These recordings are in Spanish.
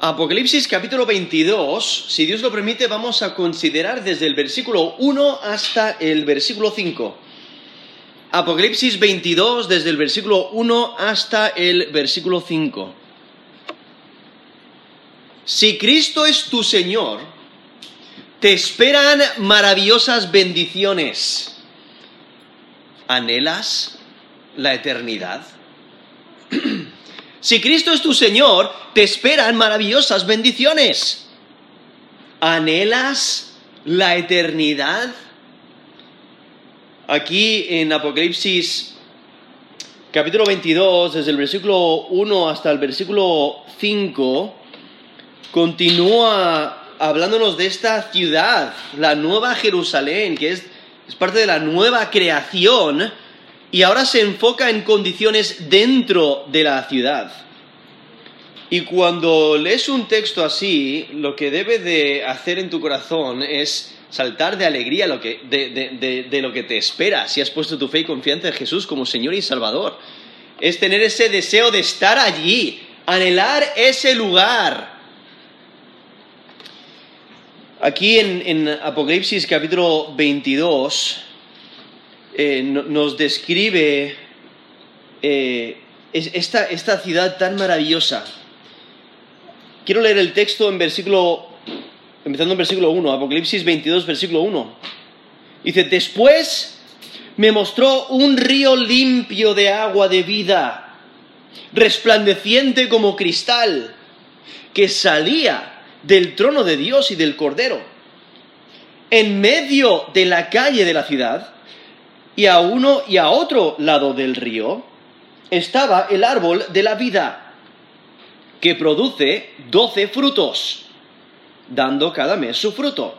Apocalipsis capítulo 22, si Dios lo permite, vamos a considerar desde el versículo 1 hasta el versículo 5. Apocalipsis 22, desde el versículo 1 hasta el versículo 5. Si Cristo es tu Señor, te esperan maravillosas bendiciones. ¿Anhelas la eternidad? si Cristo es tu Señor, te esperan maravillosas bendiciones. ¿Anhelas la eternidad? Aquí en Apocalipsis capítulo 22, desde el versículo 1 hasta el versículo 5, continúa hablándonos de esta ciudad, la nueva Jerusalén, que es, es parte de la nueva creación, y ahora se enfoca en condiciones dentro de la ciudad. Y cuando lees un texto así, lo que debe de hacer en tu corazón es saltar de alegría lo que, de, lo que te espera si has puesto tu fe y confianza en Jesús como Señor y Salvador. Es tener ese deseo de estar allí, anhelar ese lugar. Aquí en, Apocalipsis capítulo 22 eh, nos describe eh, esta, esta ciudad tan maravillosa. Quiero leer el texto en versículo empezando en versículo 1, Apocalipsis 22, versículo 1. Dice, después me mostró un río limpio de agua de vida, resplandeciente como cristal, que salía del trono de Dios y del Cordero. En medio de la calle de la ciudad, y a uno y a otro lado del río, estaba el árbol de la vida, que produce doce frutos dando cada mes su fruto.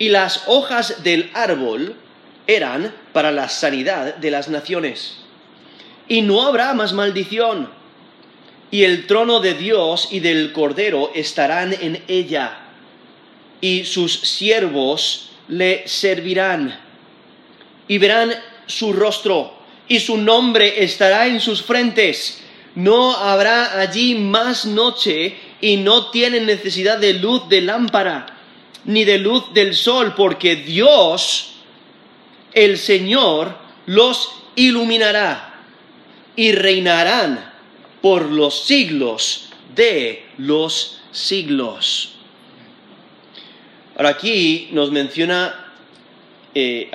Y las hojas del árbol eran para la sanidad de las naciones. Y no habrá más maldición. Y el trono de Dios y del Cordero estarán en ella. Y sus siervos le servirán. Y verán su rostro. Y su nombre estará en sus frentes. No habrá allí más noche y no tienen necesidad de luz de lámpara ni de luz del sol, porque Dios, el Señor, los iluminará y reinarán por los siglos de los siglos. Ahora aquí nos menciona eh,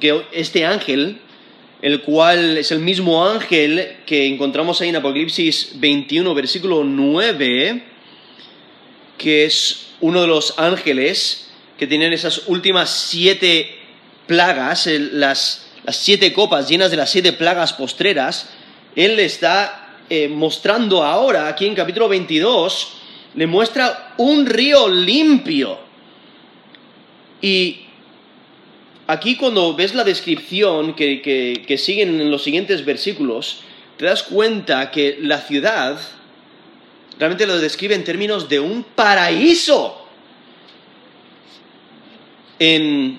que este ángel el cual es el mismo ángel que encontramos ahí en Apocalipsis 21, versículo 9, que es uno de los ángeles que tienen esas últimas siete plagas, las, siete copas llenas de las siete plagas postreras. Él le está eh, mostrando ahora, aquí en capítulo 22, le muestra un río limpio. Y aquí cuando ves la descripción que, siguen en los siguientes versículos, te das cuenta que la ciudad realmente lo describe en términos de un paraíso. En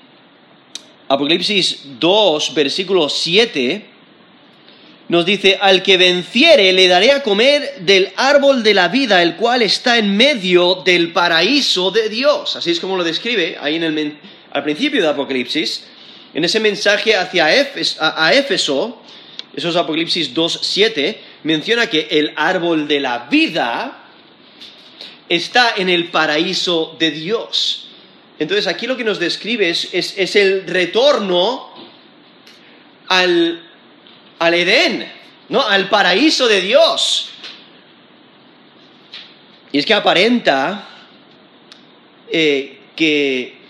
Apocalipsis 2, versículo 7, nos dice, al que venciere le daré a comer del árbol de la vida, el cual está en medio del paraíso de Dios. Así es como lo describe ahí en el, al principio de Apocalipsis, en ese mensaje hacia a, Éfeso, esos Apocalipsis 2.7, menciona que el árbol de la vida está en el paraíso de Dios. Entonces aquí lo que nos describe es, el retorno al, Edén, ¿no? al paraíso de Dios. Y es que aparenta eh, que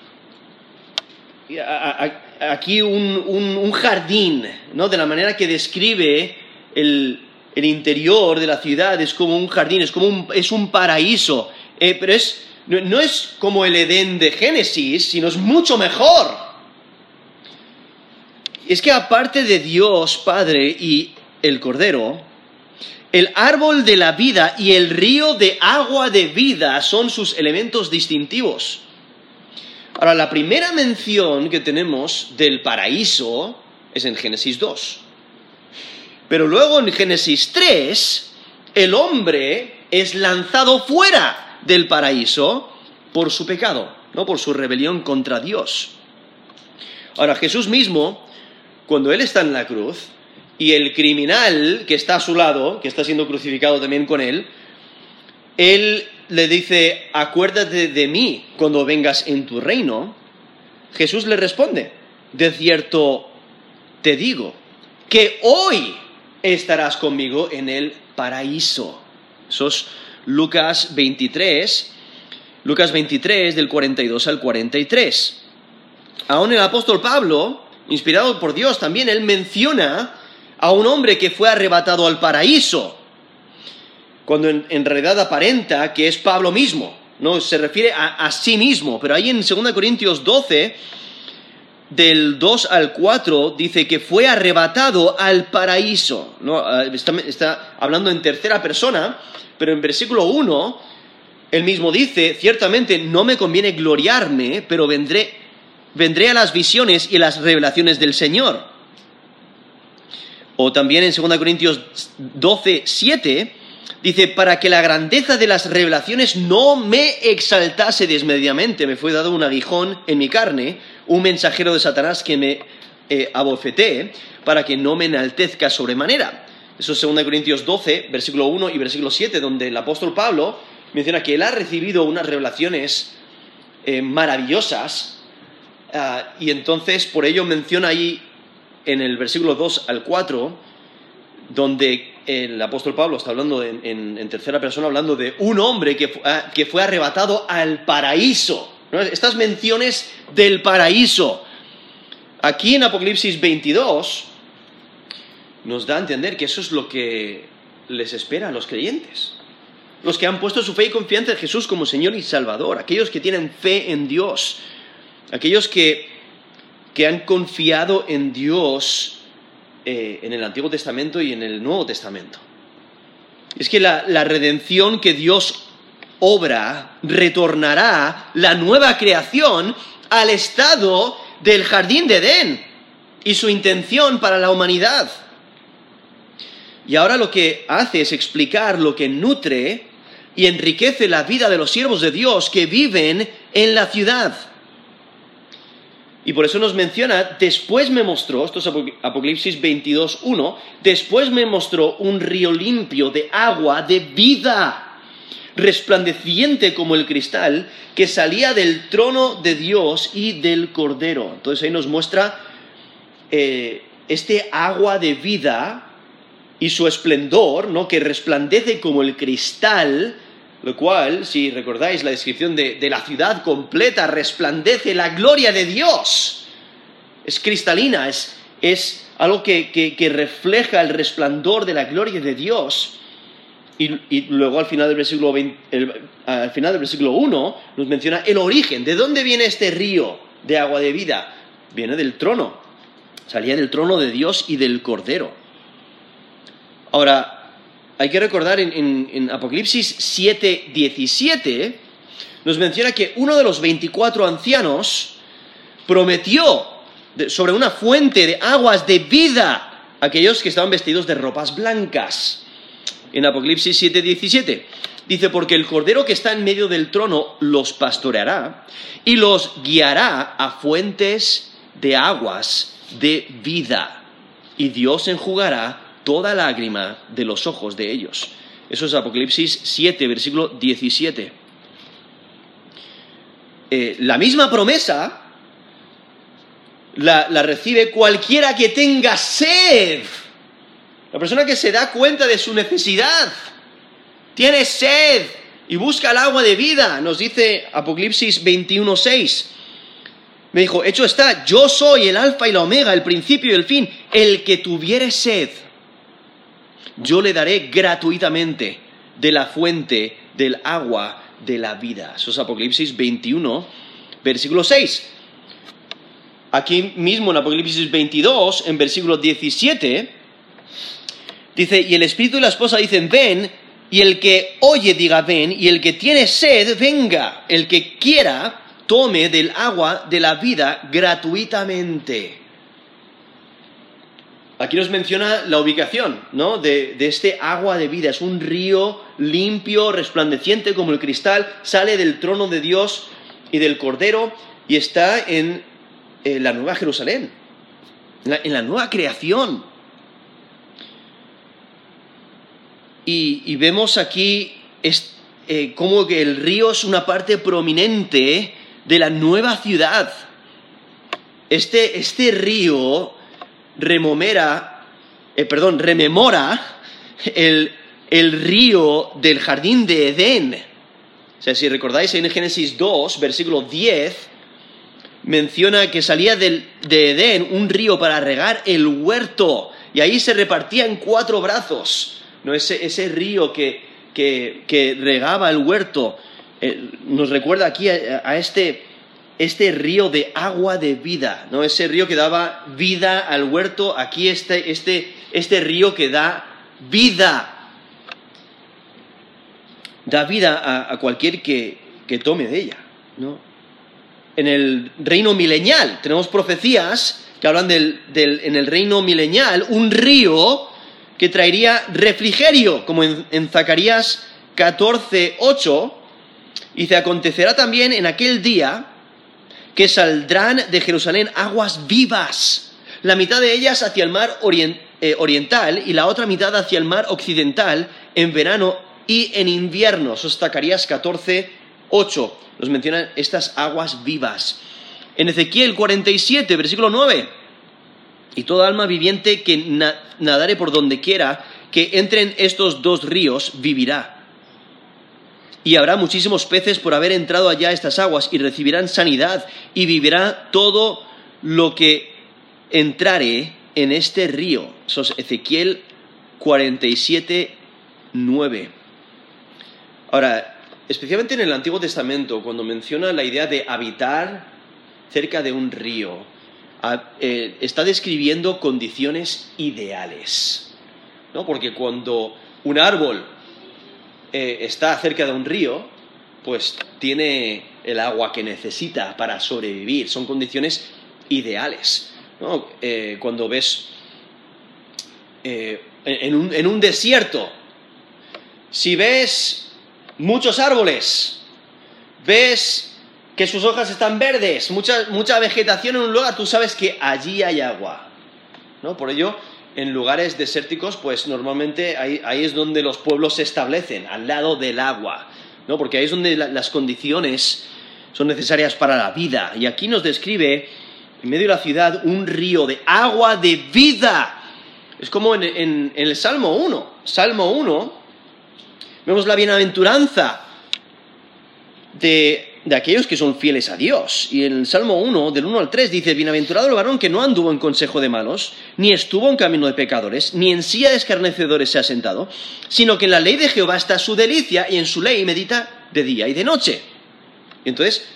aquí un, jardín, ¿no? De la manera que describe el, interior de la ciudad, es como un jardín, es como un, es un paraíso. Eh, pero es, no, es como el Edén de Génesis, sino es mucho mejor. Es que aparte de Dios Padre y el Cordero, el árbol de la vida y el río de agua de vida son sus elementos distintivos. Ahora, la primera mención que tenemos del paraíso es en Génesis 2. Pero luego en Génesis 3 el hombre es lanzado fuera del paraíso por su pecado, no por su rebelión contra Dios. Ahora, Jesús mismo, cuando Él está en la cruz, y el criminal que está a su lado, que está siendo crucificado también con Él, Él le dice, acuérdate de mí cuando vengas en tu reino. Jesús le responde, de cierto te digo, que hoy estarás conmigo en el paraíso. Eso es Lucas 23, Lucas 23 del 42 al 43. Aún el apóstol Pablo, inspirado por Dios también, él menciona a un hombre que fue arrebatado al paraíso, cuando en, realidad aparenta que es Pablo mismo, ¿no? Se refiere a, sí mismo, pero ahí en 2 Corintios 12, del 2 al 4, dice que fue arrebatado al paraíso, ¿no? Ah, está, está hablando en tercera persona, pero en versículo 1, él mismo dice, ciertamente no me conviene gloriarme, pero vendré vendré a las visiones y las revelaciones del Señor. O también en 2 Corintios 12, 7, dice, para que la grandeza de las revelaciones no me exaltase desmedidamente, me fue dado un aguijón en mi carne, un mensajero de Satanás que me eh, abofeté, para que no me enaltezca sobremanera. Eso es 2 Corintios 12, versículo 1 y versículo 7, donde el apóstol Pablo menciona que él ha recibido unas revelaciones eh, maravillosas Ah, y entonces por ello menciona ahí en el versículo 2 al 4, donde el apóstol Pablo está hablando en, tercera persona, hablando de un hombre que, ah, fue arrebatado al paraíso. Estas menciones del paraíso. Aquí en Apocalipsis 22 nos da a entender que eso es lo que les espera a los creyentes. Los que han puesto su fe y confianza en Jesús como Señor y Salvador, aquellos que tienen fe en Dios aquellos que, han confiado en Dios eh, en el Antiguo Testamento y en el Nuevo Testamento. Es que la, la redención que Dios obra retornará la nueva creación al estado del jardín de Edén y su intención para la humanidad. Y ahora lo que hace es explicar lo que nutre y enriquece la vida de los siervos de Dios que viven en la ciudad. Y por eso nos menciona, después me mostró, esto es Apocalipsis 22.1, después me mostró un río limpio de agua de vida, resplandeciente como el cristal, que salía del trono de Dios y del Cordero. Entonces ahí nos muestra eh, este agua de vida y su esplendor, ¿no? que resplandece como el cristal, lo cual, si recordáis la descripción de, la ciudad completa, resplandece la gloria de Dios. Es cristalina, es, algo que, refleja el resplandor de la gloria de Dios. Y, luego al final, del versículo al final del versículo 1 nos menciona el origen. ¿De dónde viene este río de agua de vida? Viene del trono. Salía del trono de Dios y del Cordero. Ahora, hay que recordar en, Apocalipsis 7, 17, nos menciona que uno de los 24 ancianos prometió sobre una fuente de aguas de vida a aquellos que estaban vestidos de ropas blancas. En Apocalipsis 7, 17 dice, porque el cordero que está en medio del trono los pastoreará y los guiará a fuentes de aguas de vida, y Dios enjugará toda lágrima de los ojos de ellos. Eso es Apocalipsis 7, versículo 17. Eh, la misma promesa la, recibe cualquiera que tenga sed. La persona que se da cuenta de su necesidad. Tiene sed y busca el agua de vida, nos dice Apocalipsis 6. Me dijo, hecho está, yo soy el alfa y la omega, el principio y el fin, el que tuviere sed yo le daré gratuitamente de la fuente del agua de la vida. Eso es Apocalipsis 21, versículo 6. Aquí mismo en Apocalipsis 22, en versículo 17, dice, y el espíritu y la esposa dicen, ven, y el que oye diga, ven, y el que tiene sed, venga, el que quiera, tome del agua de la vida gratuitamente. Aquí nos menciona la ubicación, ¿no? De, este agua de vida. Es un río limpio, resplandeciente como el cristal, sale del trono de Dios y del Cordero y está en, la Nueva Jerusalén, en la, nueva creación. Y, vemos aquí eh, cómo que el río es una parte prominente de la nueva ciudad. Este, este río eh, perdón, rememora el, río del jardín de Edén. O sea, si recordáis en Génesis 2, versículo 10, menciona que salía de Edén un río para regar el huerto y ahí se repartía en cuatro brazos. ¿no? Ese, ese río que, que, regaba el huerto eh, nos recuerda aquí a este este río de agua de vida, ¿no? Ese río que daba vida al huerto, aquí este, este, este río que da vida. Da vida a, cualquier que, tome de ella, ¿no? En el reino milenial tenemos profecías que hablan del, en el reino milenial un río que traería refrigerio, como en, en Zacarías 14, 8, y se acontecerá también en aquel día que saldrán de Jerusalén aguas vivas, la mitad de ellas hacia el mar eh, oriental y la otra mitad hacia el mar occidental en verano y en invierno. Eso es Zacarías 14, 8. Nos mencionan estas aguas vivas. En Ezequiel 47, versículo 9. Y toda alma viviente que nadare por donde quiera, que entren estos dos ríos, vivirá y habrá muchísimos peces por haber entrado allá a estas aguas y recibirán sanidad y vivirá todo lo que entrare en este río. Eso es Ezequiel 47, 9. Ahora, especialmente en el Antiguo Testamento, cuando menciona la idea de habitar cerca de un río, eh, está describiendo condiciones ideales. ¿no? Porque cuando un árbol eh, está cerca de un río, pues tiene el agua que necesita para sobrevivir. Son condiciones ideales. Eh, cuando ves eh, en, un, desierto, si ves muchos árboles, ves que sus hojas están verdes, mucha, mucha vegetación en un lugar, tú sabes que allí hay agua. ¿no? Por ello, en lugares desérticos, pues normalmente ahí, es donde los pueblos se establecen, al lado del agua, ¿no? Porque ahí es donde las condiciones son necesarias para la vida. Y aquí nos describe, en medio de la ciudad, un río de agua de vida. Es como en, en el Salmo 1. Salmo 1, vemos la bienaventuranza de de aquellos que son fieles a Dios. Y en el Salmo 1, del 1 al 3, dice, Bienaventurado el varón que no anduvo en consejo de malos, ni estuvo en camino de pecadores, ni en silla de escarnecedores se ha sentado, sino que en la ley de Jehová está su delicia y en su ley medita de día y de noche. entonces,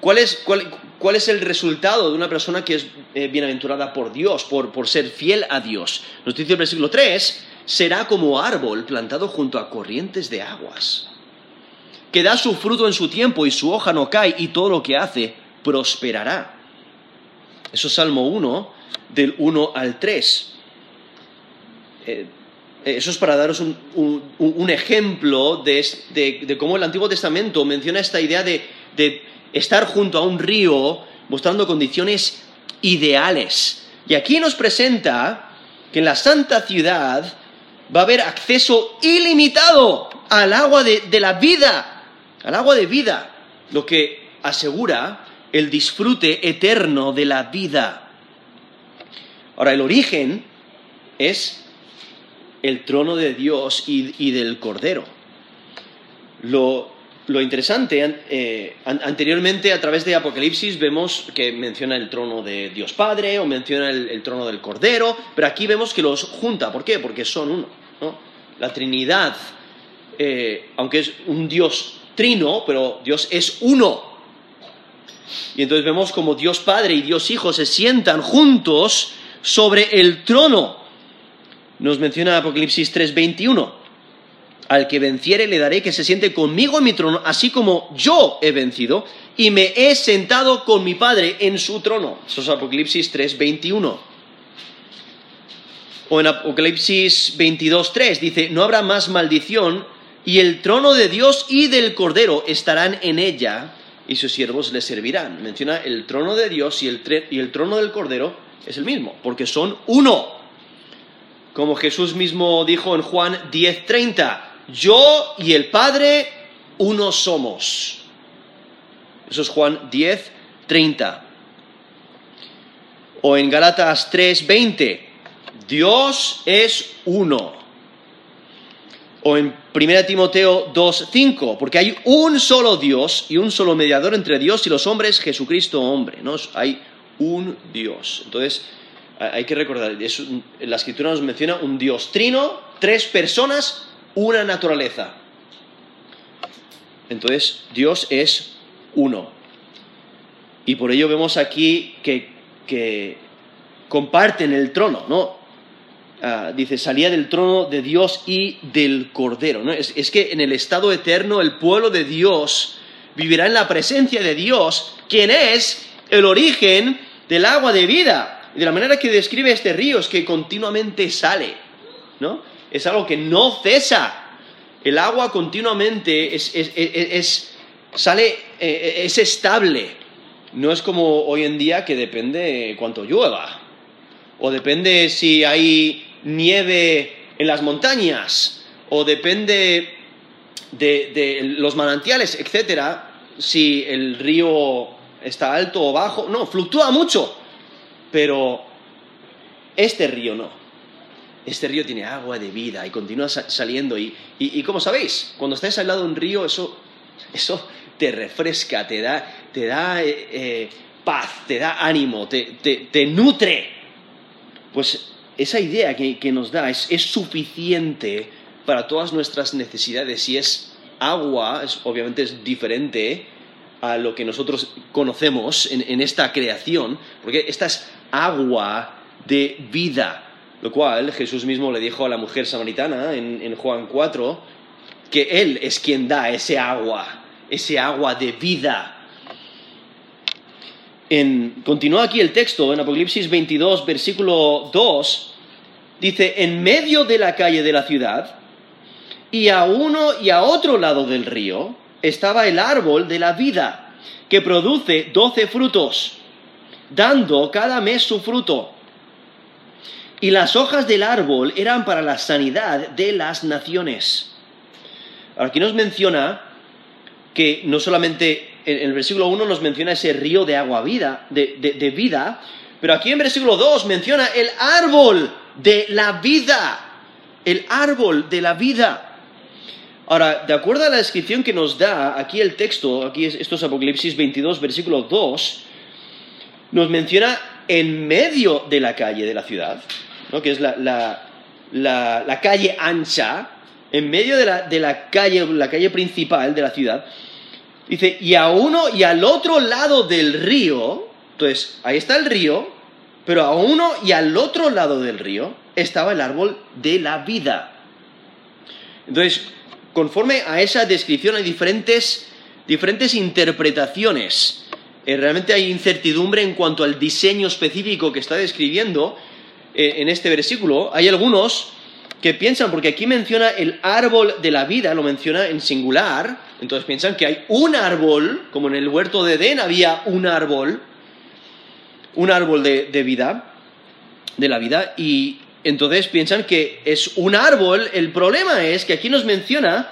¿cuál es, cuál, es el resultado de una persona que es eh, bienaventurada por Dios, por, por ser fiel a Dios? Nos dice el versículo 3, será como árbol plantado junto a corrientes de aguas que da su fruto en su tiempo y su hoja no cae y todo lo que hace prosperará. Eso es Salmo 1, del 1 al 3. Eh, eso es para daros un, ejemplo de, cómo el Antiguo Testamento menciona esta idea de, estar junto a un río mostrando condiciones ideales. Y aquí nos presenta que en la santa ciudad va a haber acceso ilimitado al agua de la vida al agua de vida, lo que asegura el disfrute eterno de la vida. Ahora, el origen es el trono de Dios y, del Cordero. Lo, interesante, eh, anteriormente a través de Apocalipsis vemos que menciona el trono de Dios Padre o menciona el, trono del Cordero, pero aquí vemos que los junta. ¿Por qué? Porque son uno. La Trinidad, eh, aunque es un Dios trino, pero Dios es uno. Y entonces vemos como Dios Padre y Dios Hijo se sientan juntos sobre el trono. Nos menciona Apocalipsis 3:21. Al que venciere le daré que se siente conmigo en mi trono, así como yo he vencido y me he sentado con mi Padre en su trono. Eso es Apocalipsis 3:21. O en Apocalipsis 22.3 dice, no habrá más maldición y el trono de Dios y del Cordero estarán en ella y sus siervos le servirán. Menciona el trono de Dios y el, y el trono del Cordero es el mismo, porque son uno. Como Jesús mismo dijo en Juan 10:30, yo y el Padre uno somos. Eso es Juan 10:30. O en Galatas 3:20, Dios es uno. O en 1 Timoteo 2.5, porque hay un solo Dios y un solo mediador entre Dios y los hombres, Jesucristo hombre. ¿no? Hay un Dios. Entonces, hay que recordar, la escritura nos menciona un Dios trino, tres personas, una naturaleza. Entonces, Dios es uno. Y por ello vemos aquí que, que comparten el trono, ¿no? Ah, dice, salía del trono de Dios y del Cordero. ¿no? Es, es, que en el estado eterno el pueblo de Dios vivirá en la presencia de Dios, quien es el origen del agua de vida. De la manera que describe este río es que continuamente sale, ¿no? Es algo que no cesa. El agua continuamente es, es, sale, eh, es estable. No es como hoy en día que depende cuánto llueva. O depende si hay nieve en las montañas, o depende de, los manantiales, etcétera, si el río está alto o bajo. No, fluctúa mucho, pero este río no. Este río tiene agua de vida y continúa saliendo. Y, y, como sabéis, cuando estáis al lado de un río, eso, eso te refresca, te da, te da eh, eh, paz, te da ánimo, te, te nutre. Pues esa idea que, nos da es, suficiente para todas nuestras necesidades. Y es agua, obviamente es diferente a lo que nosotros conocemos en, esta creación, porque esta es agua de vida, lo cual Jesús mismo le dijo a la mujer samaritana en, en Juan 4, que Él es quien da ese agua, ese agua de vida continúa aquí el texto en Apocalipsis 22, versículo 2, dice, en medio de la calle de la ciudad, y a uno y a otro lado del río, estaba el árbol de la vida, que produce doce frutos, dando cada mes su fruto. Y las hojas del árbol eran para la sanidad de las naciones. Aquí nos menciona que no solamente en el versículo 1 nos menciona ese río de agua vida, de, vida, pero aquí en versículo 2 menciona el árbol de la vida, el árbol de la vida. Ahora, de acuerdo a la descripción que nos da aquí el texto, aquí esto es Apocalipsis 22, versículo 2, nos menciona en medio de la calle de la ciudad, ¿no? que es la, calle ancha, en medio de la, de la calle, la calle principal de la ciudad, Dice, y a uno y al otro lado del río, entonces ahí está el río, pero a uno y al otro lado del río estaba el árbol de la vida. Entonces, conforme a esa descripción hay diferentes, diferentes interpretaciones. Eh, realmente hay incertidumbre en cuanto al diseño específico que está describiendo eh, en este versículo. Hay algunos que piensan, porque aquí menciona el árbol de la vida, lo menciona en singular, entonces piensan que hay un árbol, como en el huerto de Edén había un árbol, un árbol de, vida, de la vida, y entonces piensan que es un árbol, el problema es que aquí nos menciona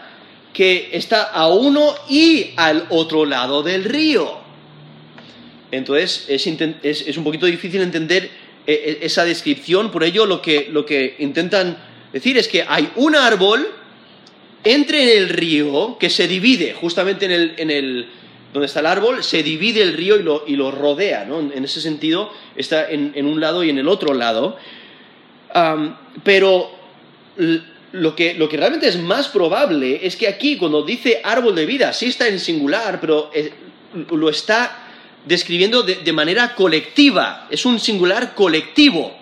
que está a uno y al otro lado del río. Entonces es, es, un poquito difícil entender eh, eh, esa descripción, por ello lo que, lo que intentan decir es que hay un árbol entre el río que se divide justamente en el, en el donde está el árbol, se divide el río y lo, y lo rodea, ¿no? En ese sentido está en, en, un lado y en el otro lado. pero lo que, lo que, realmente es más probable es que aquí, cuando dice árbol de vida, sí está en singular, pero eh, lo está describiendo de, de manera colectiva, es un singular colectivo.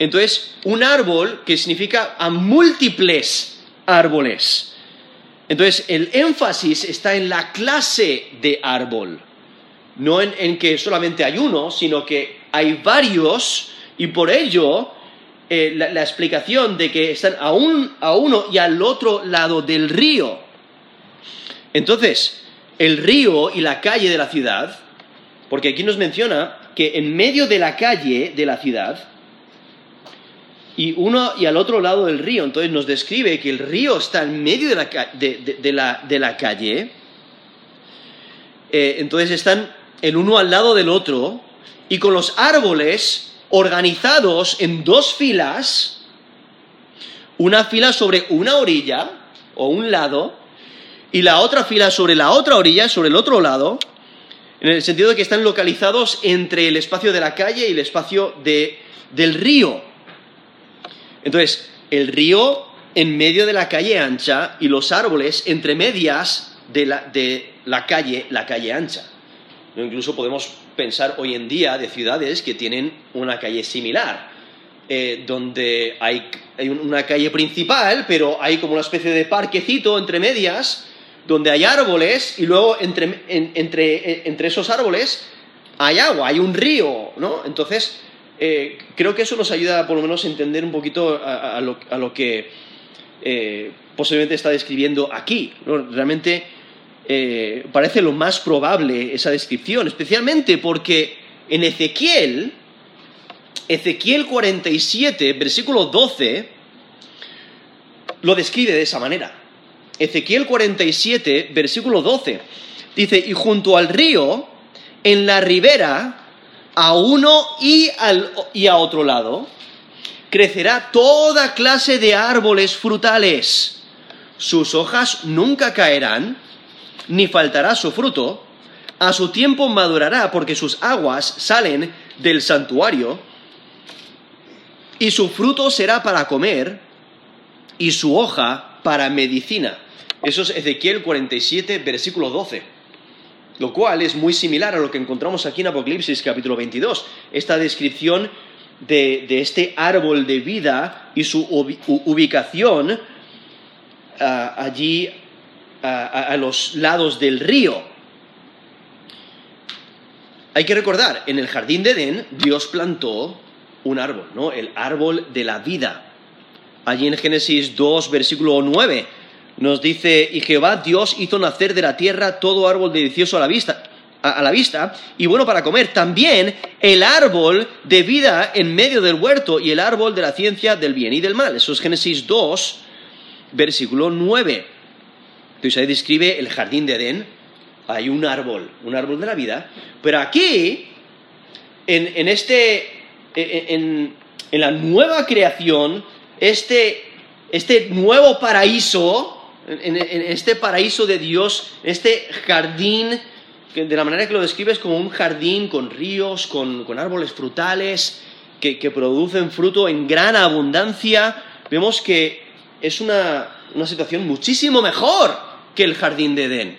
Entonces, un árbol que significa a múltiples árboles. Entonces, el énfasis está en la clase de árbol, no en, que solamente hay uno, sino que hay varios y por ello eh, la, la explicación de que están a, un, a uno y al otro lado del río. Entonces, el río y la calle de la ciudad, porque aquí nos menciona que en medio de la calle de la ciudad, y uno y al otro lado del río, entonces nos describe que el río está en medio de la, de- de- de la calle, Eh, entonces están el uno al lado del otro, y con los árboles organizados en dos filas, una fila sobre una orilla o un lado, y la otra fila sobre la otra orilla, sobre el otro lado, en el sentido de que están localizados entre el espacio de la calle y el espacio de- del río. Entonces, el río en medio de la calle ancha y los árboles entre medias de la, de la calle, la calle ancha. Incluso podemos pensar hoy en día de ciudades que tienen una calle similar, eh, donde hay, hay un- una calle principal, pero hay como una especie de parquecito entre medias, donde hay árboles y luego entre, en- entre, entre esos árboles hay agua, hay un río, ¿no? Entonces, eh, creo que eso nos ayuda por lo menos a entender un poquito a, lo, que eh, posiblemente está describiendo aquí. Realmente eh, parece lo más probable esa descripción, especialmente porque en Ezequiel, Ezequiel 47, versículo 12, lo describe de esa manera. Ezequiel 47, versículo 12, dice, y junto al río, en la ribera, a uno y, al, y a otro lado, crecerá toda clase de árboles frutales. Sus hojas nunca caerán, ni faltará su fruto. A su tiempo madurará, porque sus aguas salen del santuario, y su fruto será para comer, y su hoja para medicina. Eso es Ezequiel 47, versículo 12. Lo cual es muy similar a lo que encontramos aquí en Apocalipsis capítulo 22. Esta descripción de, este árbol de vida y su ubicación ah, allí ah, a, a los lados del río. Hay que recordar, en el jardín de Edén Dios plantó un árbol, ¿no? El árbol de la vida. Allí en Génesis 2, versículo 9, nos dice, y Jehová Dios hizo nacer de la tierra todo árbol delicioso a la vista, a, la vista y bueno para comer. También el árbol de vida en medio del huerto y el árbol de la ciencia del bien y del mal. Eso es Génesis 2, versículo 9. Entonces ahí describe el jardín de Edén. Hay un árbol, un árbol de la vida. Pero aquí, en, en este, en, en la nueva creación, este, este nuevo paraíso, en, este paraíso de Dios, este jardín, que de la manera que lo describe es como un jardín con ríos, con, con árboles frutales, que, que producen fruto en gran abundancia, vemos que es una, una situación muchísimo mejor que el jardín de Edén.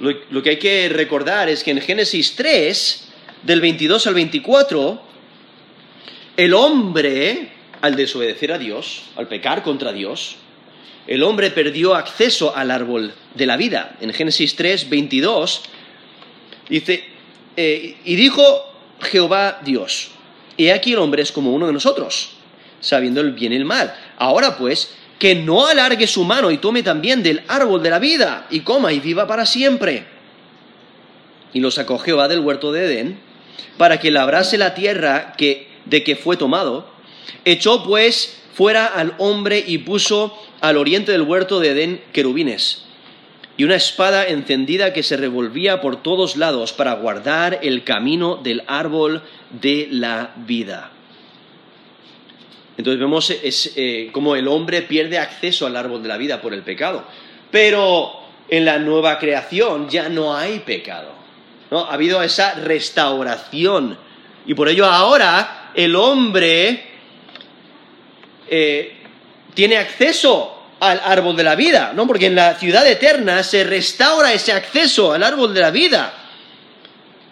Lo, lo, que hay que recordar es que en Génesis 3, del 22 al 24, el hombre, al desobedecer a Dios, al pecar contra Dios, el hombre perdió acceso al árbol de la vida. En Génesis 3, 22, dice, eh, y dijo Jehová Dios, he aquí el hombre es como uno de nosotros, sabiendo el bien y el mal. Ahora pues, que no alargue su mano y tome también del árbol de la vida, y coma y viva para siempre. Y lo sacó Jehová del huerto de Edén, para que labrase la tierra que, de que fue tomado. Echó pues fuera al hombre y puso al oriente del huerto de Edén querubines, y una espada encendida que se revolvía por todos lados para guardar el camino del árbol de la vida. Entonces vemos es, eh, cómo el hombre pierde acceso al árbol de la vida por el pecado. Pero en la nueva creación ya no hay pecado. ¿no? Ha habido esa restauración. Y por ello ahora el hombre eh, tiene acceso al árbol de la vida, ¿no? Porque en la ciudad eterna se restaura ese acceso al árbol de la vida.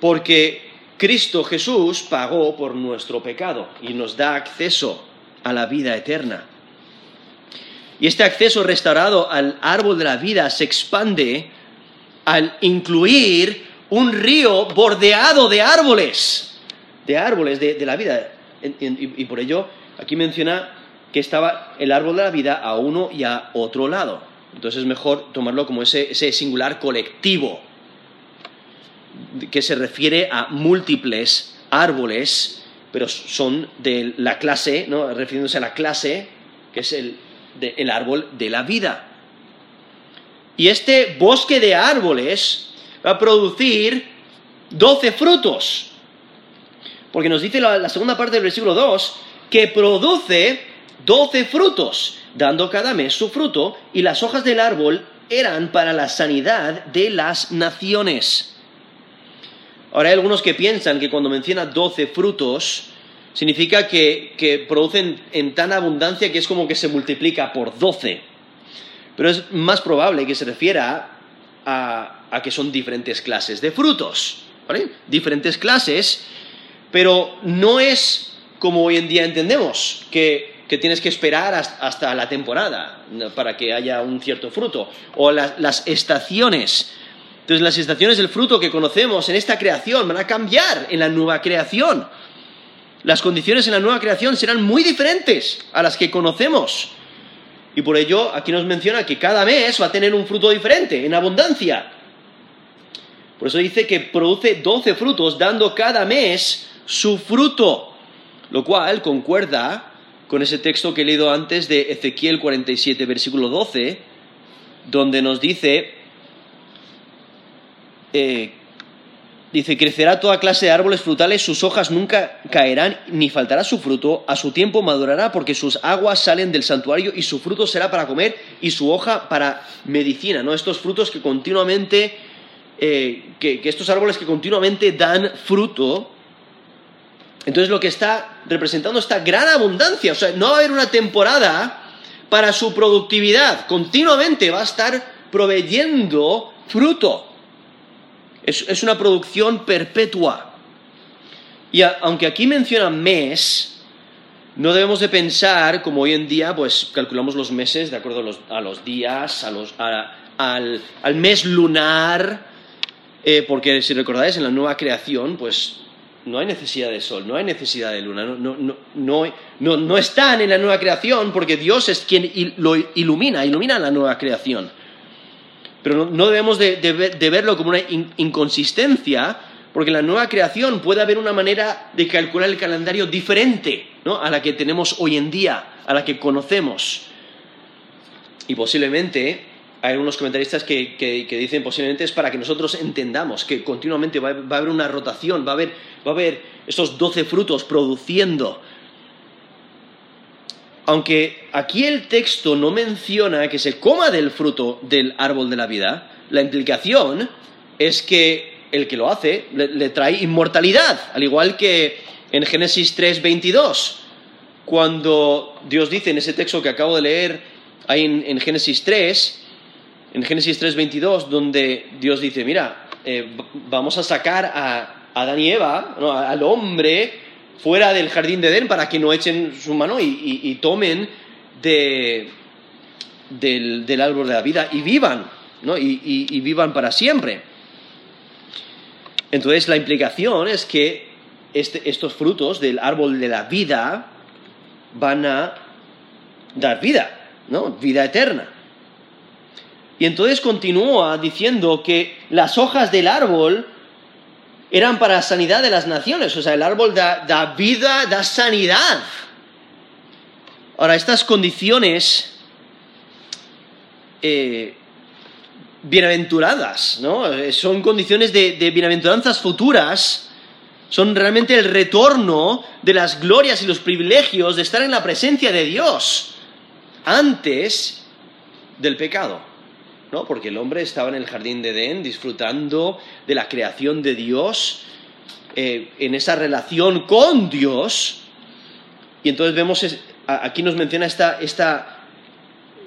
Porque Cristo Jesús pagó por nuestro pecado y nos da acceso a la vida eterna. Y este acceso restaurado al árbol de la vida se expande al incluir un río bordeado de árboles, de árboles de, de la vida. Y, por ello, aquí menciona que estaba el árbol de la vida a uno y a otro lado. Entonces es mejor tomarlo como ese, singular colectivo, que se refiere a múltiples árboles, pero son de la clase, ¿no? refiriéndose a la clase, que es el, el árbol de la vida. Y este bosque de árboles va a producir doce frutos. Porque nos dice la, segunda parte del versículo 2 que produce doce frutos, dando cada mes su fruto, y las hojas del árbol eran para la sanidad de las naciones. Ahora hay algunos que piensan que cuando menciona doce frutos, significa que, producen en tan abundancia que es como que se multiplica por doce. Pero es más probable que se refiera a que son diferentes clases de frutos. Diferentes clases, pero no es como hoy en día entendemos, que, tienes que esperar hasta la temporada para que haya un cierto fruto, o las estaciones. Entonces las estaciones del fruto que conocemos en esta creación van a cambiar en la nueva creación. Las condiciones en la nueva creación serán muy diferentes a las que conocemos. Y por ello aquí nos menciona que cada mes va a tener un fruto diferente, en abundancia. Por eso dice que produce doce frutos, dando cada mes su fruto, lo cual concuerda con ese texto que he leído antes de Ezequiel 47, versículo 12, donde nos dice, eh, dice, crecerá toda clase de árboles frutales, sus hojas nunca caerán, ni faltará su fruto, a su tiempo madurará, porque sus aguas salen del santuario y su fruto será para comer y su hoja para medicina, ¿no? Estos frutos que continuamente eh, que, estos árboles que continuamente dan fruto, entonces lo que está representando esta gran abundancia, o sea, no va a haber una temporada para su productividad, continuamente va a estar proveyendo fruto. Es, una producción perpetua. Y aunque aquí menciona mes, no debemos de pensar, como hoy en día, pues calculamos los meses de acuerdo a los, días, al, al mes lunar, eh, porque si recordáis, en la nueva creación, pues no hay necesidad de sol, no hay necesidad de luna, no, están en la nueva creación porque Dios es quien lo ilumina, ilumina la nueva creación. Pero no, debemos de, verlo como una inconsistencia, porque en la nueva creación puede haber una manera de calcular el calendario diferente a la que tenemos hoy en día, a la que conocemos. Y posiblemente hay unos comentaristas que, dicen posiblemente es para que nosotros entendamos que continuamente va, a haber una rotación, va a haber, va a haber estos doce frutos produciendo. Aunque aquí el texto no menciona que se coma del fruto del árbol de la vida, la implicación es que el que lo hace le, trae inmortalidad, al igual que en Génesis 3:22, cuando Dios dice en ese texto que acabo de leer ahí en, en Génesis 3, en Génesis 3:22, donde Dios dice, mira, eh, vamos a sacar a Adán y Eva, al hombre, fuera del jardín de Edén para que no echen su mano y, tomen del, árbol de la vida y vivan, ¿no? y, vivan para siempre. Entonces la implicación es que este, estos frutos del árbol de la vida van a dar vida, ¿no? Vida eterna. Y entonces continúa diciendo que las hojas del árbol eran para sanidad de las naciones, o sea, el árbol da, vida, da sanidad. Ahora, estas condiciones eh, bienaventuradas, ¿no? Eh, son condiciones de bienaventuranzas futuras, son realmente el retorno de las glorias y los privilegios de estar en la presencia de Dios antes del pecado. Porque el hombre estaba en el jardín de Edén disfrutando de la creación de Dios, eh, en esa relación con Dios. Y entonces vemos, aquí nos menciona esta,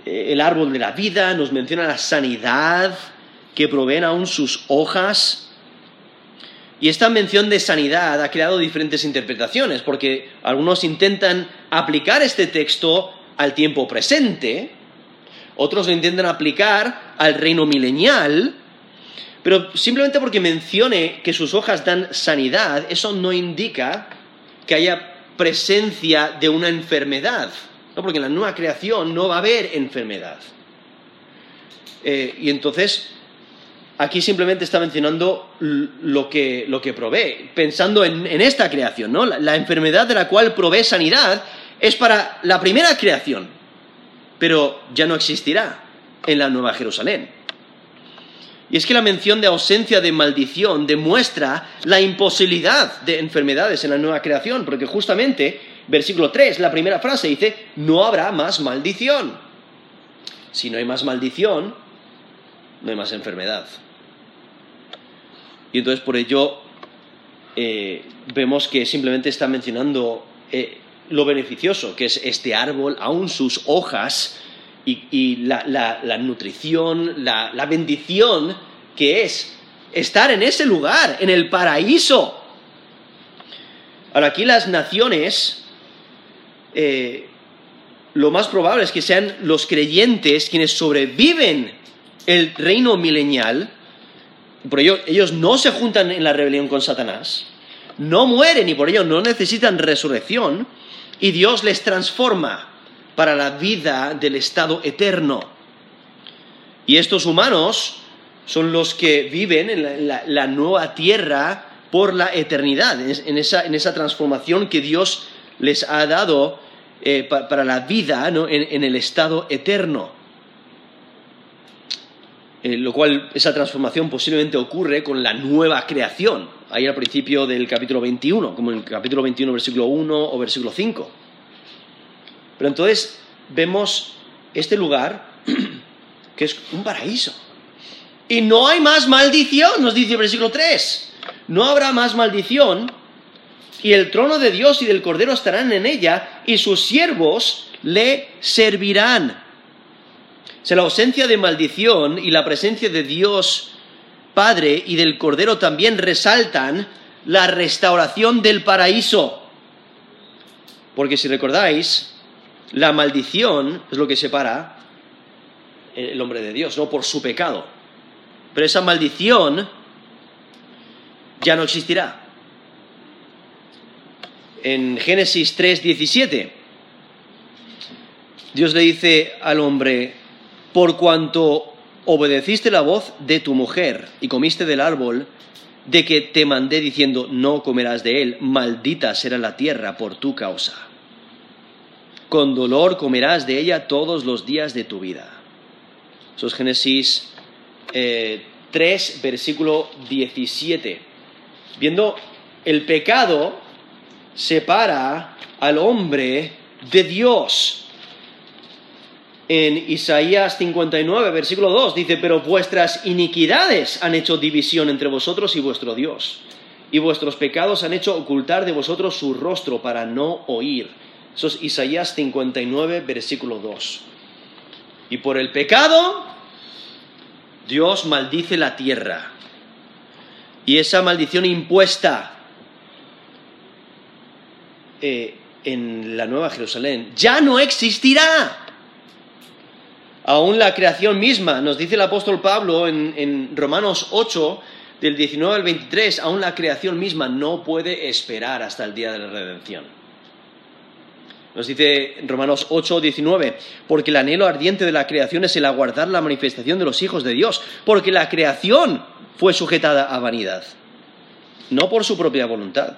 eh, el árbol de la vida, nos menciona la sanidad que proveen aún sus hojas. Y esta mención de sanidad ha creado diferentes interpretaciones, porque algunos intentan aplicar este texto al tiempo presente, otros lo intentan aplicar al reino milenial, pero simplemente porque mencione que sus hojas dan sanidad, eso no indica que haya presencia de una enfermedad, ¿no? porque en la nueva creación no va a haber enfermedad. Eh, y entonces, aquí simplemente está mencionando lo que, lo que provee, pensando en, esta creación, ¿no? La, enfermedad de la cual provee sanidad es para la primera creación, pero ya no existirá en la Nueva Jerusalén. Y es que la mención de ausencia de maldición demuestra la imposibilidad de enfermedades en la nueva creación, porque justamente, versículo 3, la primera frase dice, no habrá más maldición. Si no hay más maldición, no hay más enfermedad. Y entonces por ello eh, vemos que simplemente está mencionando eh, lo beneficioso que es este árbol, aún sus hojas y, la, nutrición, la, bendición que es estar en ese lugar, en el paraíso. Ahora aquí las naciones, eh, lo más probable es que sean los creyentes quienes sobreviven el reino milenial, por ello ellos no se juntan en la rebelión con Satanás, no mueren y por ello no necesitan resurrección, y Dios les transforma para la vida del estado eterno. Y estos humanos son los que viven en la, nueva tierra por la eternidad, en esa, transformación que Dios les ha dado eh, para la vida en el estado eterno. Eh, lo cual esa transformación posiblemente ocurre con la nueva creación, ahí al principio del capítulo 21, como en el capítulo 21, versículo 1 o versículo 5. Pero entonces vemos este lugar que es un paraíso. Y no hay más maldición, nos dice el versículo 3. No habrá más maldición, y el trono de Dios y del Cordero estarán en ella, y sus siervos le servirán. O la ausencia de maldición y la presencia de Dios Padre y del Cordero también resaltan la restauración del paraíso. Porque si recordáis, la maldición es lo que separa el hombre de Dios, no por su pecado. Pero esa maldición ya no existirá. En Génesis 3:17, Dios le dice al hombre, por cuanto obedeciste la voz de tu mujer y comiste del árbol de que te mandé diciendo, no comerás de él, maldita será la tierra por tu causa. Con dolor comerás de ella todos los días de tu vida. Eso es Génesis 3, eh, versículo 17. Viendo el pecado separa al hombre de Dios en Isaías 59, versículo 2, dice, pero vuestras iniquidades han hecho división entre vosotros y vuestro Dios, y vuestros pecados han hecho ocultar de vosotros su rostro para no oír. Eso es Isaías 59, versículo 2. Y por el pecado, Dios maldice la tierra. Y esa maldición impuesta eh, en la Nueva Jerusalén ya no existirá aún la creación misma, nos dice el apóstol Pablo en, Romanos 8, del 19 al 23, aún la creación misma no puede esperar hasta el día de la redención. Nos dice Romanos 8, 19, porque el anhelo ardiente de la creación es el aguardar la manifestación de los hijos de Dios, porque la creación fue sujetada a vanidad, no por su propia voluntad,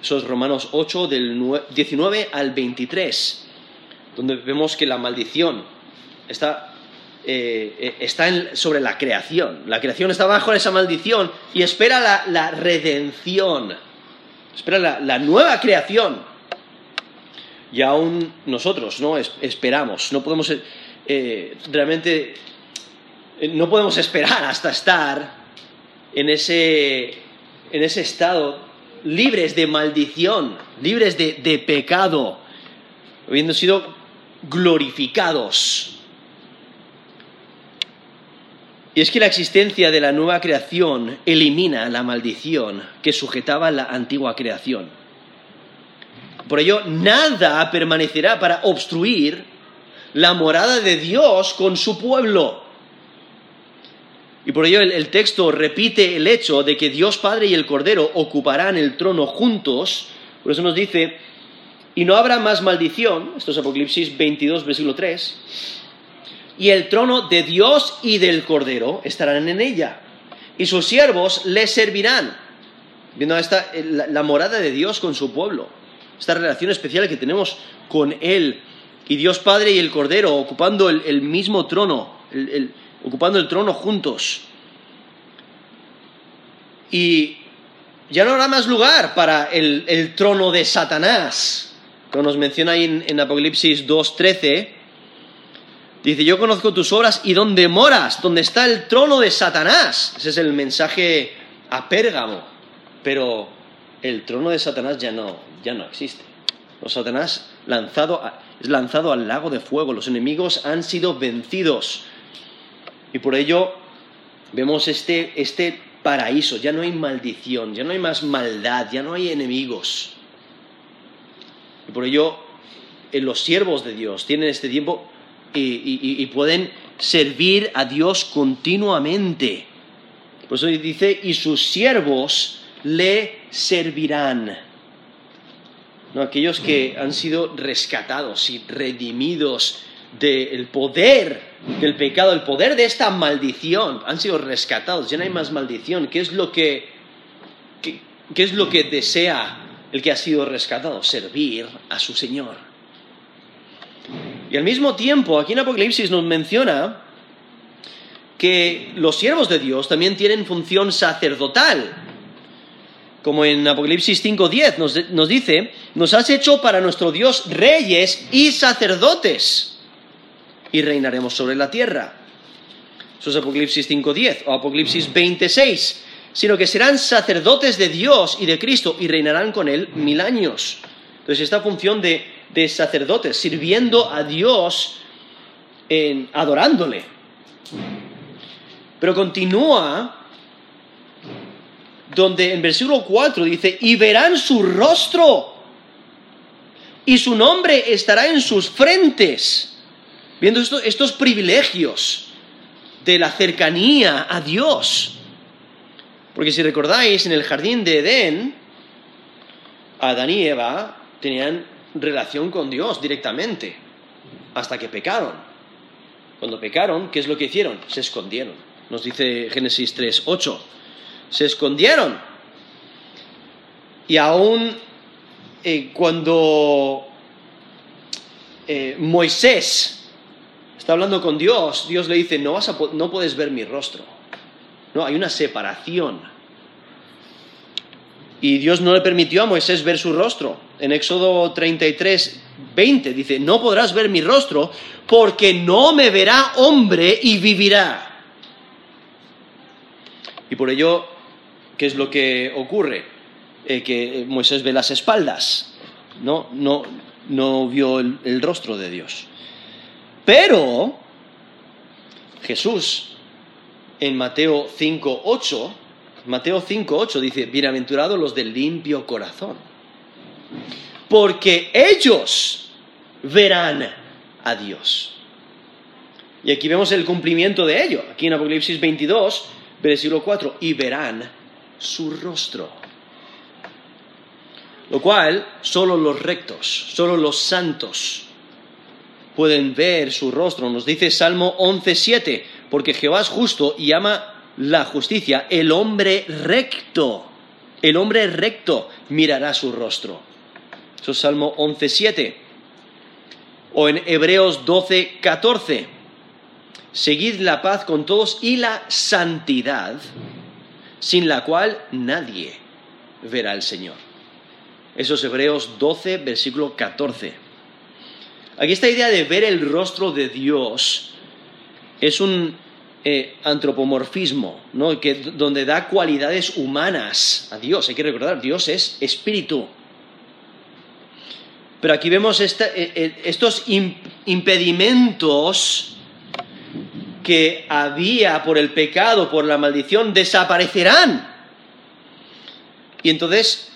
Eso es Romanos 8 del 19 al 23, donde vemos que la maldición está, eh, está sobre la creación. La creación está bajo esa maldición y espera la, redención, espera la, nueva creación. Y aún nosotros no esperamos, no podemos eh, realmente, eh, no podemos esperar hasta estar en ese, en ese estado libres de maldición, libres de, pecado habiendo sido glorificados. Y es que la existencia de la nueva creación elimina la maldición que sujetaba la antigua creación. Por ello, nada permanecerá para obstruir la morada de Dios con su pueblo. Y por ello el, texto repite el hecho de que Dios Padre y el Cordero ocuparán el trono juntos. Por eso nos dice, y no habrá más maldición, esto es Apocalipsis 22, versículo 3, y el trono de Dios y del Cordero estarán en ella, y sus siervos le servirán. Viendo esta, la, morada de Dios con su pueblo, esta relación especial que tenemos con Él, y Dios Padre y el Cordero ocupando el, mismo trono, ocupando el trono juntos. Y ya no habrá más lugar para el, trono de Satanás. Como nos menciona ahí en, Apocalipsis 2.13, dice, yo conozco tus obras y dónde moras, donde está el trono de Satanás. Ese es el mensaje a Pérgamo. Pero el trono de Satanás ya no, ya no existe. Satanás lanzado es lanzado al lago de fuego, los enemigos han sido vencidos. Y por ello vemos este, este paraíso, ya no hay maldición, ya no hay más maldad, ya no hay enemigos. Y por ello eh, los siervos de Dios tienen este tiempo y, pueden servir a Dios continuamente. Por eso dice, y sus siervos le servirán. ¿no? aquellos que han sido rescatados y redimidos del poder del pecado, el poder de esta maldición, han sido rescatados, ya no hay más maldición. ¿Qué es lo que, qué es lo que desea el que ha sido rescatado? Servir a su Señor. Y al mismo tiempo, aquí en Apocalipsis nos menciona que los siervos de Dios también tienen función sacerdotal como en Apocalipsis 5.10 nos, nos dice, nos has hecho para nuestro Dios reyes y sacerdotes y reinaremos sobre la tierra. Eso es Apocalipsis 5.10 o Apocalipsis 26, sino que serán sacerdotes de Dios y de Cristo y reinarán con Él mil años. Entonces esta función de, de sacerdotes, sirviendo a Dios, en, adorándole. Pero continúa donde en versículo 4 dice, y verán su rostro, y su nombre estará en sus frentes, viendo estos privilegios de la cercanía a Dios. Porque si recordáis, en el jardín de Edén, Adán y Eva tenían relación con Dios directamente, hasta que pecaron. Cuando pecaron, ¿qué es lo que hicieron? Se escondieron. Nos dice Génesis 3, 8 se escondieron. Y aún eh, cuando eh, Moisés está hablando con Dios, Dios le dice, no, vas a, no puedes ver mi rostro. No, hay una separación. Y Dios no le permitió a Moisés ver su rostro. En Éxodo 33, 20 dice, no podrás ver mi rostro porque no me verá hombre y vivirá. Y por ello ¿qué es lo que ocurre? Eh, que Moisés ve las espaldas, no, no, no vio el rostro de Dios. Pero Jesús en Mateo 5.8, Mateo 5.8 dice, bienaventurados los del limpio corazón, porque ellos verán a Dios. Y aquí vemos el cumplimiento de ello, aquí en Apocalipsis 22, versículo 4, y verán su rostro. Lo cual solo los rectos, solo los santos pueden ver su rostro. Nos dice Salmo 11.7, porque Jehová es justo y ama la justicia. El hombre recto, el hombre recto mirará su rostro. Eso es Salmo 11.7. O en Hebreos 12.14, seguid la paz con todos y la santidad sin la cual nadie verá al Señor. Esos Hebreos 12, versículo 14. Aquí esta idea de ver el rostro de Dios es un eh, antropomorfismo, ¿no? que, donde da cualidades humanas a Dios. Hay que recordar, Dios es espíritu. Pero aquí vemos eh, eh, estos im- impedimentos que había por el pecado, por la maldición, desaparecerán. Y entonces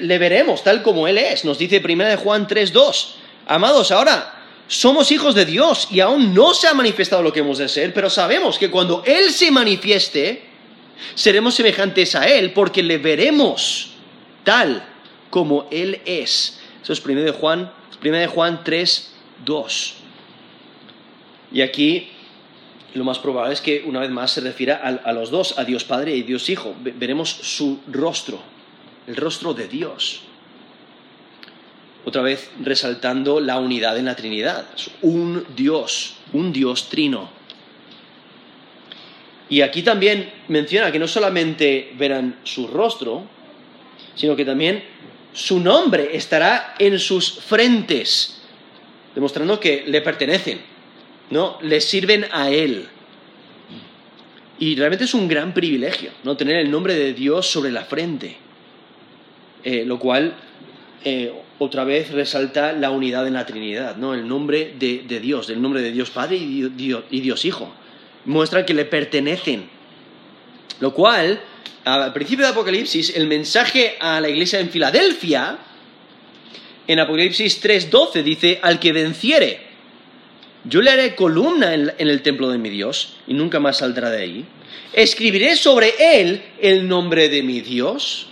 le veremos tal como Él es. Nos dice 1 de Juan 3.2. Amados, ahora somos hijos de Dios y aún no se ha manifestado lo que hemos de ser, pero sabemos que cuando Él se manifieste, seremos semejantes a Él porque le veremos tal como Él es. Eso es 1 de Juan, 1 de Juan 3.2. Y aquí lo más probable es que una vez más se refiera a, los dos, a Dios Padre y Dios Hijo. Ve- veremos su rostro, el rostro de Dios. Otra vez resaltando la unidad en la Trinidad. Un Dios, un Dios trino. Y aquí también menciona que no solamente verán su rostro, sino que también su nombre estará en sus frentes, demostrando que le pertenecen, ¿no? Le sirven a Él. Y realmente es un gran privilegio, ¿no? Tener el nombre de Dios sobre la frente. Eh, lo cual eh, otra vez resalta la unidad en la Trinidad, ¿no? El nombre de, Dios, el nombre de Dios Padre y Dio- Dio- y Dios Hijo. Muestra que le pertenecen. Lo cual, al principio de Apocalipsis, el mensaje a la iglesia en Filadelfia, en Apocalipsis 3:12 dice, al que venciere, yo le haré columna en el templo de mi Dios y nunca más saldrá de ahí. Escribiré sobre él el nombre de mi Dios,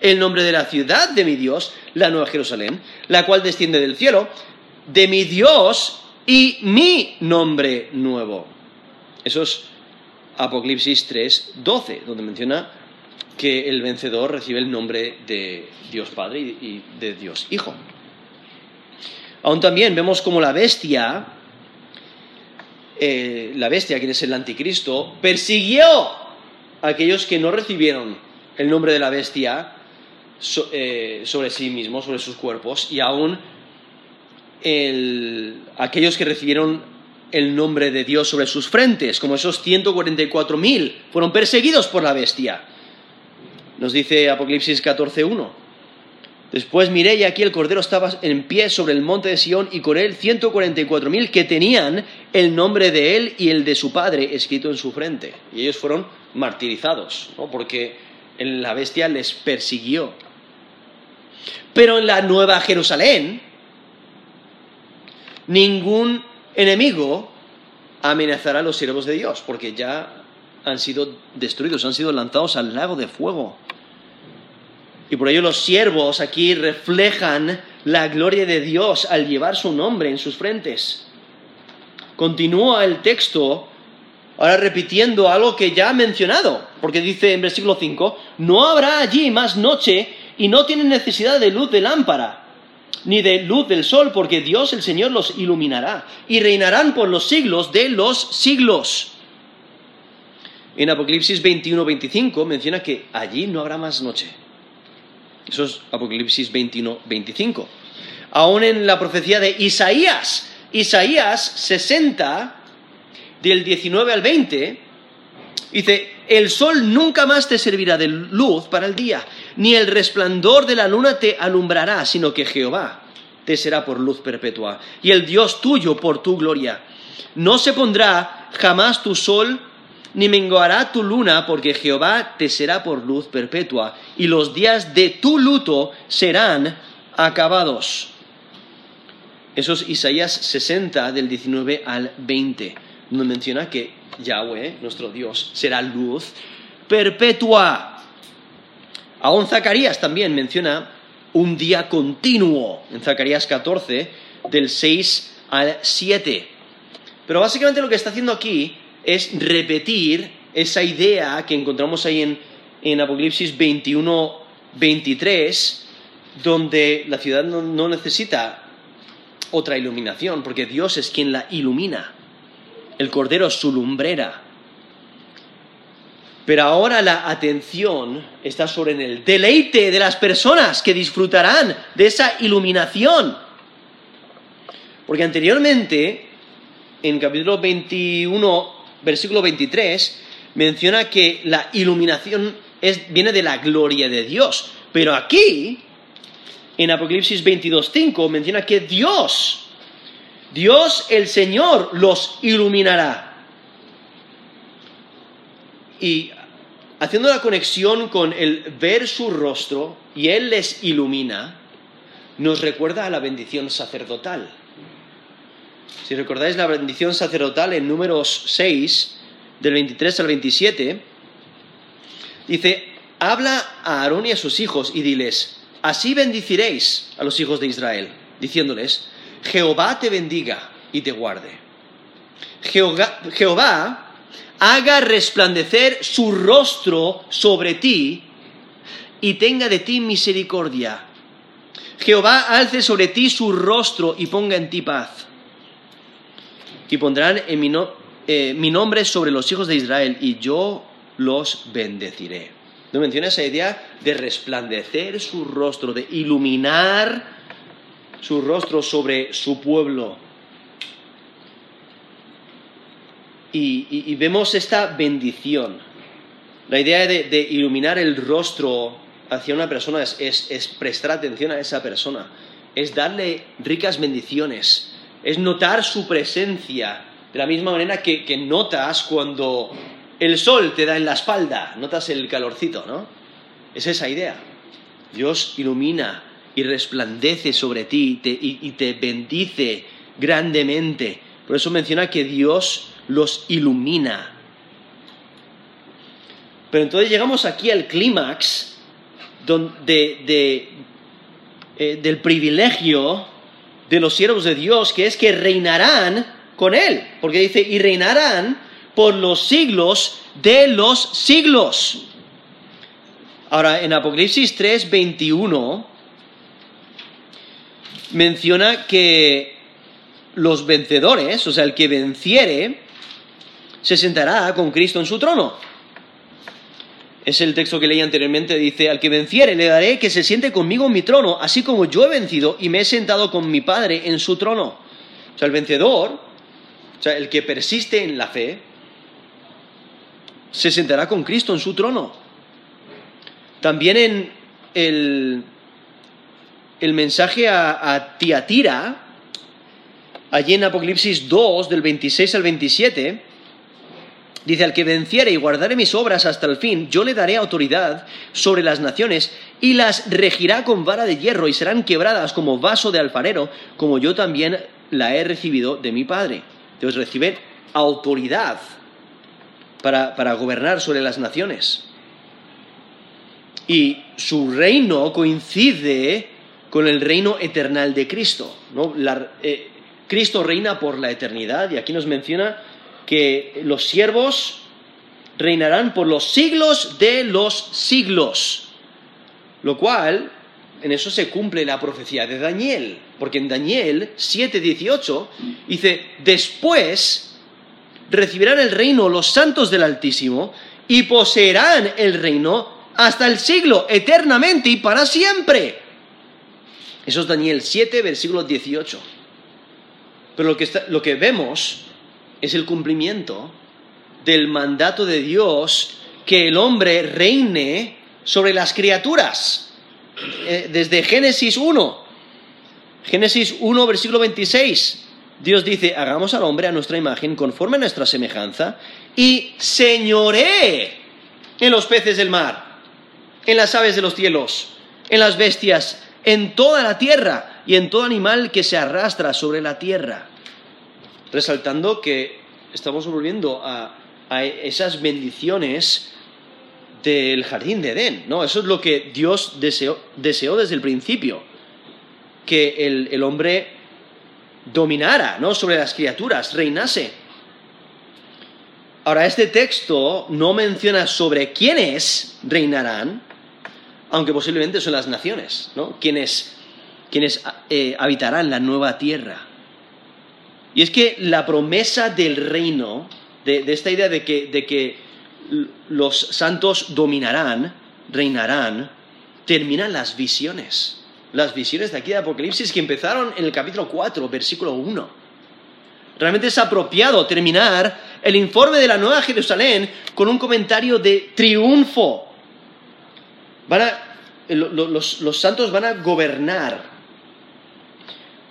el nombre de la ciudad de mi Dios, la nueva Jerusalén, la cual desciende del cielo, de mi Dios y mi nombre nuevo. Eso es Apocalipsis 3, 12, donde menciona que el vencedor recibe el nombre de Dios Padre y de Dios Hijo. Aún también vemos como la bestia, eh, la bestia, quien es el anticristo, persiguió a aquellos que no recibieron el nombre de la bestia eh, sobre sí mismos, sobre sus cuerpos, y aún el- aquellos que recibieron el nombre de Dios sobre sus frentes, como esos 144.000, fueron perseguidos por la bestia. Nos dice Apocalipsis 14.1. Después miré y aquí el Cordero estaba en pie sobre el monte de Sión y con él 144.000 que tenían el nombre de él y el de su padre escrito en su frente. Y ellos fueron martirizados, ¿no? porque la bestia les persiguió. Pero en la nueva Jerusalén, ningún enemigo amenazará a los siervos de Dios, porque ya han sido destruidos, han sido lanzados al lago de fuego. Y por ello los siervos aquí reflejan la gloria de Dios al llevar su nombre en sus frentes. Continúa el texto ahora repitiendo algo que ya ha mencionado, porque dice en versículo 5, no habrá allí más noche y no tienen necesidad de luz de lámpara, ni de luz del sol, porque Dios el Señor los iluminará y reinarán por los siglos de los siglos. En Apocalipsis 21-25 menciona que allí no habrá más noche. Eso es Apocalipsis 21-25. Aún en la profecía de Isaías, Isaías 60, del 19 al 20, dice, el sol nunca más te servirá de luz para el día, ni el resplandor de la luna te alumbrará, sino que Jehová te será por luz perpetua, y el Dios tuyo por tu gloria. No se pondrá jamás tu sol, ni menguará tu luna, porque Jehová te será por luz perpetua, y los días de tu luto serán acabados. Eso es Isaías 60 del 19 al 20, donde menciona que Yahweh, nuestro Dios, será luz perpetua. Aún Zacarías también menciona un día continuo, en Zacarías 14, del 6 al 7. Pero básicamente lo que está haciendo aquí es repetir esa idea que encontramos ahí en, en Apocalipsis 21, 23, donde la ciudad no, no necesita otra iluminación, porque Dios es quien la ilumina. El Cordero es su lumbrera. Pero ahora la atención está sobre en el deleite de las personas que disfrutarán de esa iluminación. Porque anteriormente, en capítulo 21, versículo 23, menciona que la iluminación es- viene de la gloria de Dios. Pero aquí en Apocalipsis 22.5 menciona que Dios, Dios el Señor los iluminará. Y haciendo la conexión con el ver su rostro y Él les ilumina, nos recuerda a la bendición sacerdotal. Si recordáis la bendición sacerdotal en números 6, del 23 al 27, dice, habla a Aarón y a sus hijos y diles, así bendiciréis a los hijos de Israel, diciéndoles, Jehová te bendiga y te guarde. Jehová, Jehová haga resplandecer su rostro sobre ti y tenga de ti misericordia. Jehová alce sobre ti su rostro y ponga en ti paz. Y pondrán en mi, eh, mi nombre sobre los hijos de Israel y yo los bendeciré. ¿No menciona esa idea de resplandecer su rostro, de iluminar su rostro sobre su pueblo? Y, vemos esta bendición. La idea de, iluminar el rostro hacia una persona es, prestar atención a esa persona, es darle ricas bendiciones, es notar su presencia, de la misma manera que, notas cuando el sol te da en la espalda, notas el calorcito, ¿no? Es esa idea. Dios ilumina y resplandece sobre ti y te, bendice grandemente. Por eso menciona que Dios los ilumina. Pero entonces llegamos aquí al clímax eh, del privilegio de los siervos de Dios, que es que reinarán con Él. Porque dice, y reinarán por los siglos de los siglos. Ahora, en Apocalipsis 3, 21, menciona que los vencedores, o sea, el que venciere, se sentará con Cristo en su trono. Es el texto que leí anteriormente, dice, al que venciere le daré que se siente conmigo en mi trono, así como yo he vencido y me he sentado con mi Padre en su trono. O sea, el vencedor, o sea, el que persiste en la fe, se sentará con Cristo en su trono. También en el, el mensaje a, a, Tiatira, allí en Apocalipsis 2, del 26 al 27, dice, al que venciere y guardare mis obras hasta el fin, yo le daré autoridad sobre las naciones y las regirá con vara de hierro y serán quebradas como vaso de alfarero, como yo también la he recibido de mi Padre. Entonces recibe autoridad para, gobernar sobre las naciones. Y su reino coincide con el reino eternal de Cristo. Eh, Cristo reina por la eternidad y aquí nos menciona que los siervos reinarán por los siglos de los siglos. Lo cual, en eso se cumple la profecía de Daniel, porque en Daniel 7:18 dice, después recibirán el reino los santos del Altísimo y poseerán el reino hasta el siglo, eternamente y para siempre. Eso es Daniel 7, versículo 18. Pero lo que, lo que vemos es el cumplimiento del mandato de Dios que el hombre reine sobre las criaturas. Eh, desde Génesis 1, Génesis 1, versículo 26. Dios dice, hagamos al hombre a nuestra imagen, conforme a nuestra semejanza, y señoré en los peces del mar, en las aves de los cielos, en las bestias, en toda la tierra y en todo animal que se arrastra sobre la tierra. Resaltando que estamos volviendo a, esas bendiciones del jardín de Edén, ¿no? Eso es lo que Dios deseó, desde el principio, que el, el hombre dominara ¿no? sobre las criaturas, reinase. Ahora, este texto no menciona sobre quiénes reinarán, aunque posiblemente son las naciones, ¿no? quienes, quienes eh, habitarán la nueva tierra. Y es que la promesa del reino, de, esta idea de que, los santos dominarán, reinarán, terminan las visiones las visiones de aquí de Apocalipsis que empezaron en el capítulo 4, versículo 1. Realmente es apropiado terminar el informe de la Nueva Jerusalén con un comentario de triunfo. Los santos van a gobernar,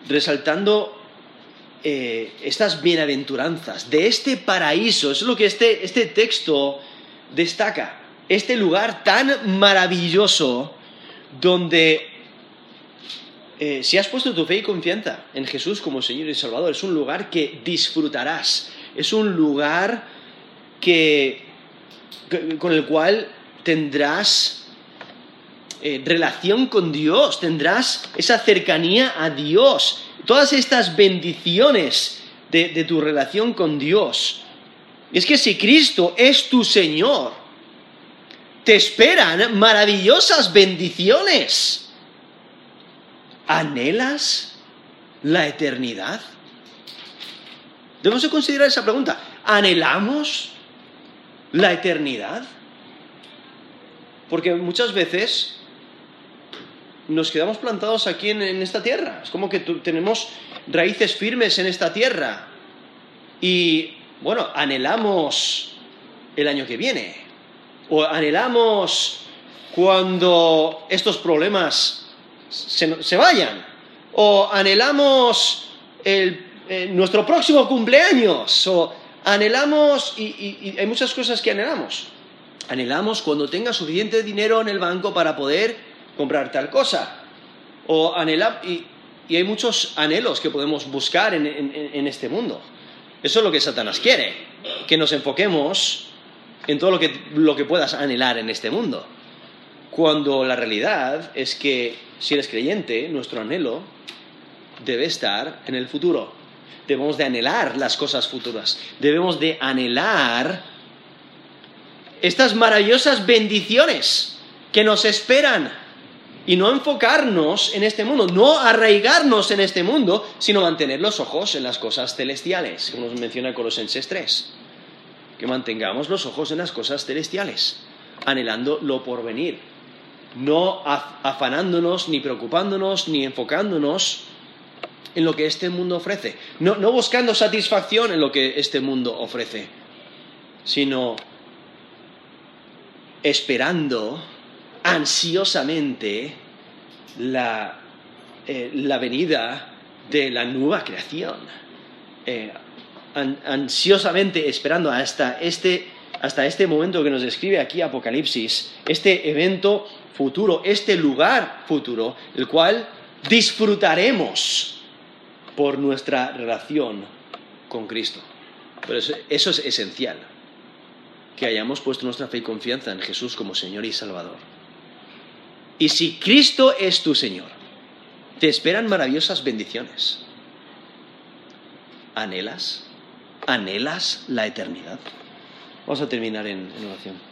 resaltando eh, estas bienaventuranzas, de este paraíso. Eso es lo que este, este texto destaca. Este lugar tan maravilloso donde eh, si has puesto tu fe y confianza en Jesús como Señor y Salvador, es un lugar que disfrutarás. Es un lugar que, con el cual tendrás eh, relación con Dios, tendrás esa cercanía a Dios, todas estas bendiciones de, tu relación con Dios. Es que si Cristo es tu Señor, te esperan maravillosas bendiciones. ¿Anhelas la eternidad? Debemos de considerar esa pregunta. ¿Anhelamos la eternidad? Porque muchas veces nos quedamos plantados aquí en, esta tierra. Es como que tenemos raíces firmes en esta tierra. Y, bueno, anhelamos el año que viene. O anhelamos cuando estos problemas se, vayan. O anhelamos eh, nuestro próximo cumpleaños. O anhelamos, y hay muchas cosas que anhelamos. Anhelamos cuando tenga suficiente dinero en el banco para poder comprar tal cosa. O anhelar, y, hay muchos anhelos que podemos buscar en, este mundo. Eso es lo que Satanás quiere, que nos enfoquemos en todo lo que, lo que puedas anhelar en este mundo. Cuando la realidad es que si eres creyente, nuestro anhelo debe estar en el futuro. Debemos de anhelar las cosas futuras. Debemos de anhelar estas maravillosas bendiciones que nos esperan y no enfocarnos en este mundo, no arraigarnos en este mundo, sino mantener los ojos en las cosas celestiales, como nos menciona Colosenses 3. Que mantengamos los ojos en las cosas celestiales, anhelando lo por venir, no afanándonos, ni preocupándonos, ni enfocándonos en lo que este mundo ofrece, no, no buscando satisfacción en lo que este mundo ofrece, sino esperando ansiosamente la, eh, la venida de la nueva creación. Eh, ansiosamente esperando hasta este, hasta este momento que nos describe aquí Apocalipsis, este evento futuro, este lugar futuro, el cual disfrutaremos por nuestra relación con Cristo. Pero eso es esencial, que hayamos puesto nuestra fe y confianza en Jesús como Señor y Salvador. Y si Cristo es tu Señor, te esperan maravillosas bendiciones. ¿Anhelas? ¿Anhelas la eternidad? Vamos a terminar en, en oración.